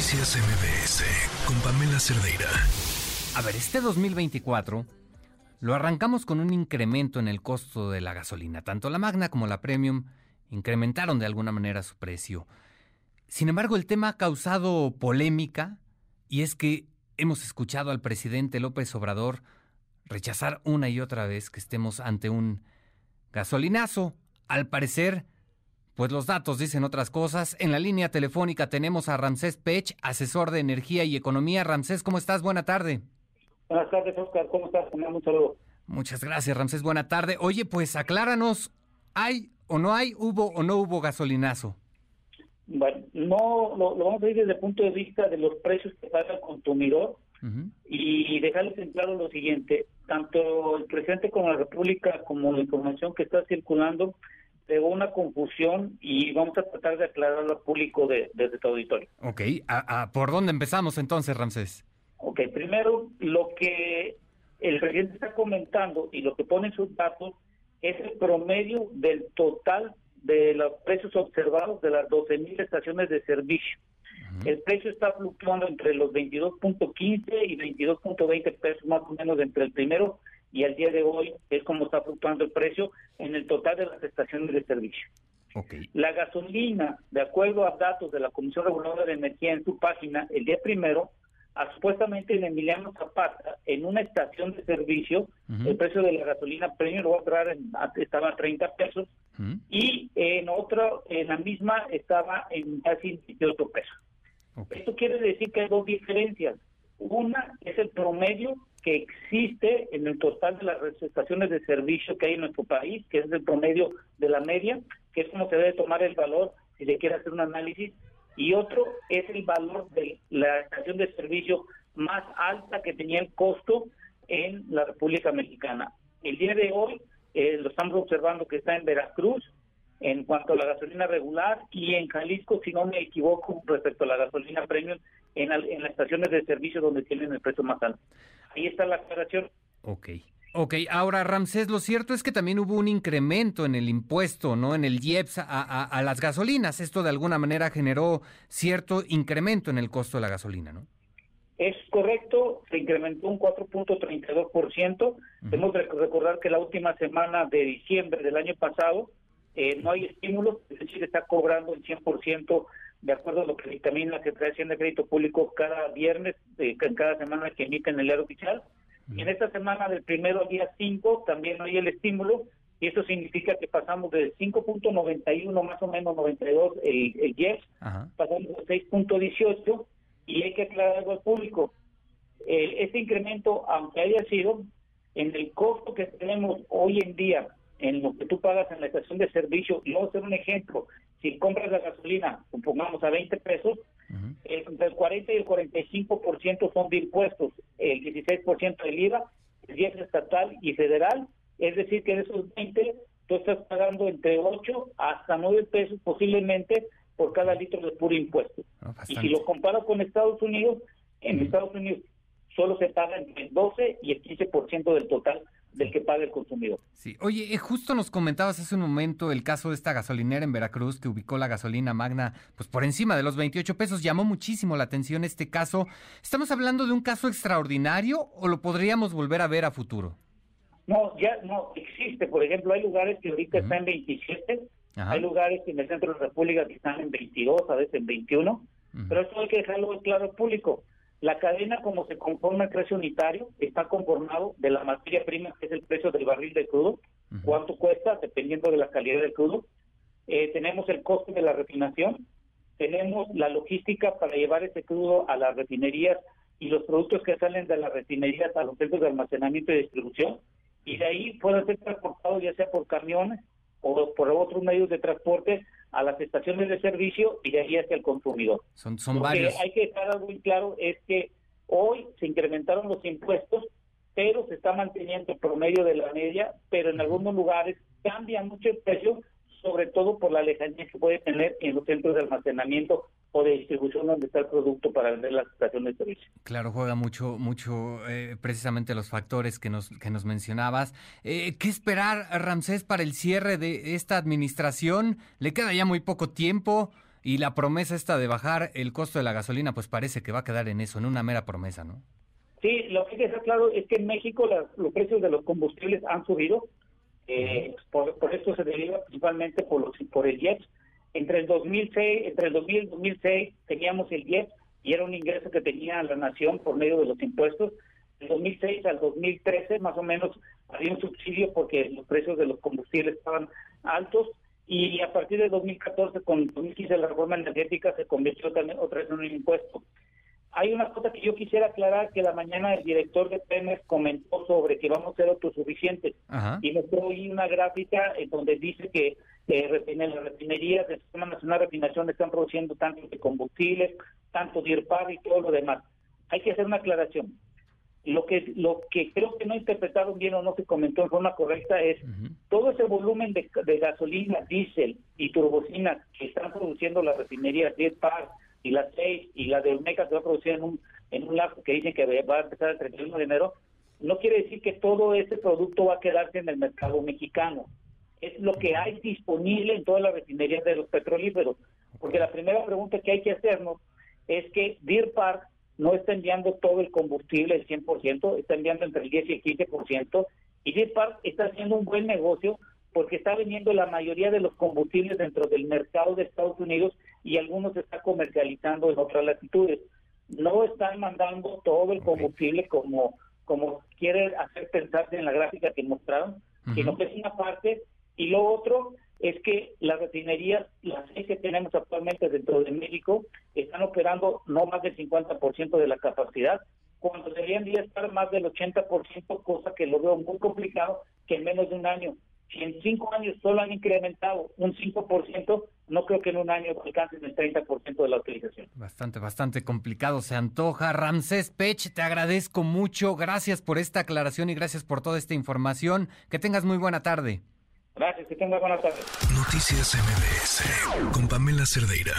Noticias MBS con Pamela Cerdeira. A ver, este 2024 lo arrancamos con un incremento en el costo de la gasolina. Tanto la Magna como la Premium incrementaron de alguna manera su precio. Sin embargo, el tema ha causado polémica y es que hemos escuchado al presidente López Obrador rechazar una y otra vez que estemos ante un gasolinazo. Al parecer, pues los datos dicen otras cosas. En la línea telefónica tenemos a Ramsés Pech, asesor de energía y economía. Ramsés, ¿cómo estás? Buena tarde. Buenas tardes, Oscar. ¿Cómo estás? Un saludo. Muchas gracias, Ramsés. Buena tarde. Oye, pues acláranos, ¿hay o no hay, hubo o no hubo gasolinazo? Bueno, no, lo, vamos a ver desde el punto de vista de los precios que paga el consumidor y dejarles en claro lo siguiente, tanto el presidente como la República como la información que está circulando de una confusión y vamos a tratar de aclararlo al público de, desde tu auditorio. Ok, ¿A, por dónde empezamos entonces, Ramsés? Ok, primero lo que el presidente está comentando y lo que pone en sus datos es el promedio del total de los precios observados de las 12.000 estaciones de servicio. El precio está fluctuando entre los 22.15 y 22.20 pesos más o menos entre el primero y al día de hoy es como está fluctuando el precio en el total de las estaciones de servicio. La gasolina, de acuerdo a datos de la Comisión Reguladora de Energía en su página, el día primero, a, supuestamente en Emiliano Zapata, en una estación de servicio, el precio de la gasolina premium lo va a estaba a 30 pesos y en otro, en la misma, estaba en casi 18 pesos. Esto quiere decir que hay dos diferencias. Una es el promedio que existe en el total de las estaciones de servicio que hay en nuestro país, que es el promedio de la media, que es como se debe tomar el valor si se quiere hacer un análisis, y otro es el valor de la estación de servicio más alta que tenía el costo en la República Mexicana. El día de hoy eh, lo estamos observando que está en Veracruz en cuanto a la gasolina regular y en Jalisco, si no me equivoco, respecto a la gasolina premium en, en las estaciones de servicio donde tienen el precio más alto. Ahí está la aclaración. Ok. Ok, ahora Ramsés, lo cierto es que también hubo un incremento en el impuesto, ¿no? En el IEPS a, a, las gasolinas. Esto de alguna manera generó cierto incremento en el costo de la gasolina, ¿no? Es correcto, se incrementó un 4.32%. Tenemos que recordar que la última semana de diciembre del año pasado eh, no hay estímulos, es decir, está cobrando el 100% de acuerdo a lo que dictamina la Secretaría de Crédito Público cada viernes, eh, cada semana que emite en el diario oficial. Y en esta semana del primero al día 5 también hay el estímulo, y eso significa que pasamos de 5.91 más o menos 92 el, el yes, pasamos a 6.18 y hay que aclarar algo al público. Eh, este incremento, aunque haya sido, en el costo que tenemos hoy en día, en lo que tú pagas en la estación de servicio, y vamos a hacer un ejemplo, si compras la gasolina, supongamos a 20 pesos, entre el 40 y el 45% son de impuestos, el 16% del IVA, el 10 estatal y federal, es decir, que de esos 20 tú estás pagando entre 8 hasta 9 pesos posiblemente por cada litro de puro impuesto. y si lo comparo con Estados Unidos, en Estados Unidos solo se paga entre el 12 y el 15% del total del que paga el consumidor. Sí, oye, eh, justo nos comentabas hace un momento el caso de esta gasolinera en Veracruz que ubicó la gasolina magna pues por encima de los 28 pesos. Llamó muchísimo la atención este caso. ¿Estamos hablando de un caso extraordinario o lo podríamos volver a ver a futuro? No, ya no existe. Por ejemplo, hay lugares que ahorita están en 27, hay lugares en el centro de la República que están en 22, a veces en 21, pero esto hay que dejarlo claro al público. La cadena, como se conforma el precio unitario, está conformado de la materia prima, que es el precio del barril de crudo, cuánto cuesta, dependiendo de la calidad del crudo. Eh, tenemos el coste de la refinación, tenemos la logística para llevar ese crudo a las refinerías y los productos que salen de las refinerías a los centros de almacenamiento y distribución, y de ahí pueden ser transportados ya sea por camiones o por otros medios de transporte a las estaciones de servicio y de ahí hacia el consumidor. Son, son varios. hay que dejar algo muy claro es que hoy se incrementaron los impuestos, pero se está manteniendo el promedio de la media, pero en algunos lugares cambia mucho el precio, sobre todo por la lejanía que puede tener en los centros de almacenamiento o de distribución donde está el producto para vender las estaciones de servicio. Claro, juega mucho, mucho eh, precisamente los factores que nos, que nos mencionabas. Eh, ¿Qué esperar, Ramsés, para el cierre de esta administración? ¿Le queda ya muy poco tiempo? y la promesa esta de bajar el costo de la gasolina, pues parece que va a quedar en eso, en una mera promesa, ¿no? Sí, lo que está claro es que en México los precios de los combustibles han subido, eh, por, esto se deriva principalmente por, los, por el IEPS. Entre el 2006, entre el 2000 y 2006 teníamos el IEPS y era un ingreso que tenía la nación por medio de los impuestos. De 2006 al 2013 más o menos había un subsidio porque los precios de los combustibles estaban altos y a partir de 2014 con 2015 la reforma energética se convirtió también otra vez en un impuesto. Hay una cosa que yo quisiera aclarar que la mañana el director de Pemex comentó sobre que vamos a ser autosuficientes y me ahí una gráfica en donde dice que eh, las refinerías del Sistema Nacional de Refinación están produciendo tanto de combustibles, tanto de IRPAR y todo lo demás. Hay que hacer una aclaración. Lo que lo que creo que no interpretaron bien o no se comentó en forma correcta es todo ese volumen de, gasolina, diésel y turbocina que están produciendo las refinerías de y la 6 y la de Olmeca se va a producir en un, en un lazo que dicen que va a empezar el 31 de enero, no quiere decir que todo ese producto va a quedarse en el mercado mexicano. Es lo que hay disponible en todas las refinerías de los petrolíferos. Porque la primera pregunta que hay que hacernos es que Deer Park no está enviando todo el combustible, el 100%, está enviando entre el 10 y el 15%, y Deer Park está haciendo un buen negocio porque está vendiendo la mayoría de los combustibles dentro del mercado de Estados Unidos y algunos se está comercializando en otras latitudes. No están mandando todo el combustible como, como quiere hacer pensarse en la gráfica que mostraron, sino que es una parte. Y lo otro es que las refinerías, las seis que tenemos actualmente dentro de México, están operando no más del 50% de la capacidad, cuando deberían estar más del 80%, cosa que lo veo muy complicado, que en menos de un año si en cinco años solo han incrementado un 5%, no creo que en un año alcancen el 30% de la utilización. Bastante, bastante complicado se antoja. Ramsés Pech, te agradezco mucho. Gracias por esta aclaración y gracias por toda esta información. Que tengas muy buena tarde. Gracias, que tengas buena tarde. Noticias MBS con Pamela Cerdeira.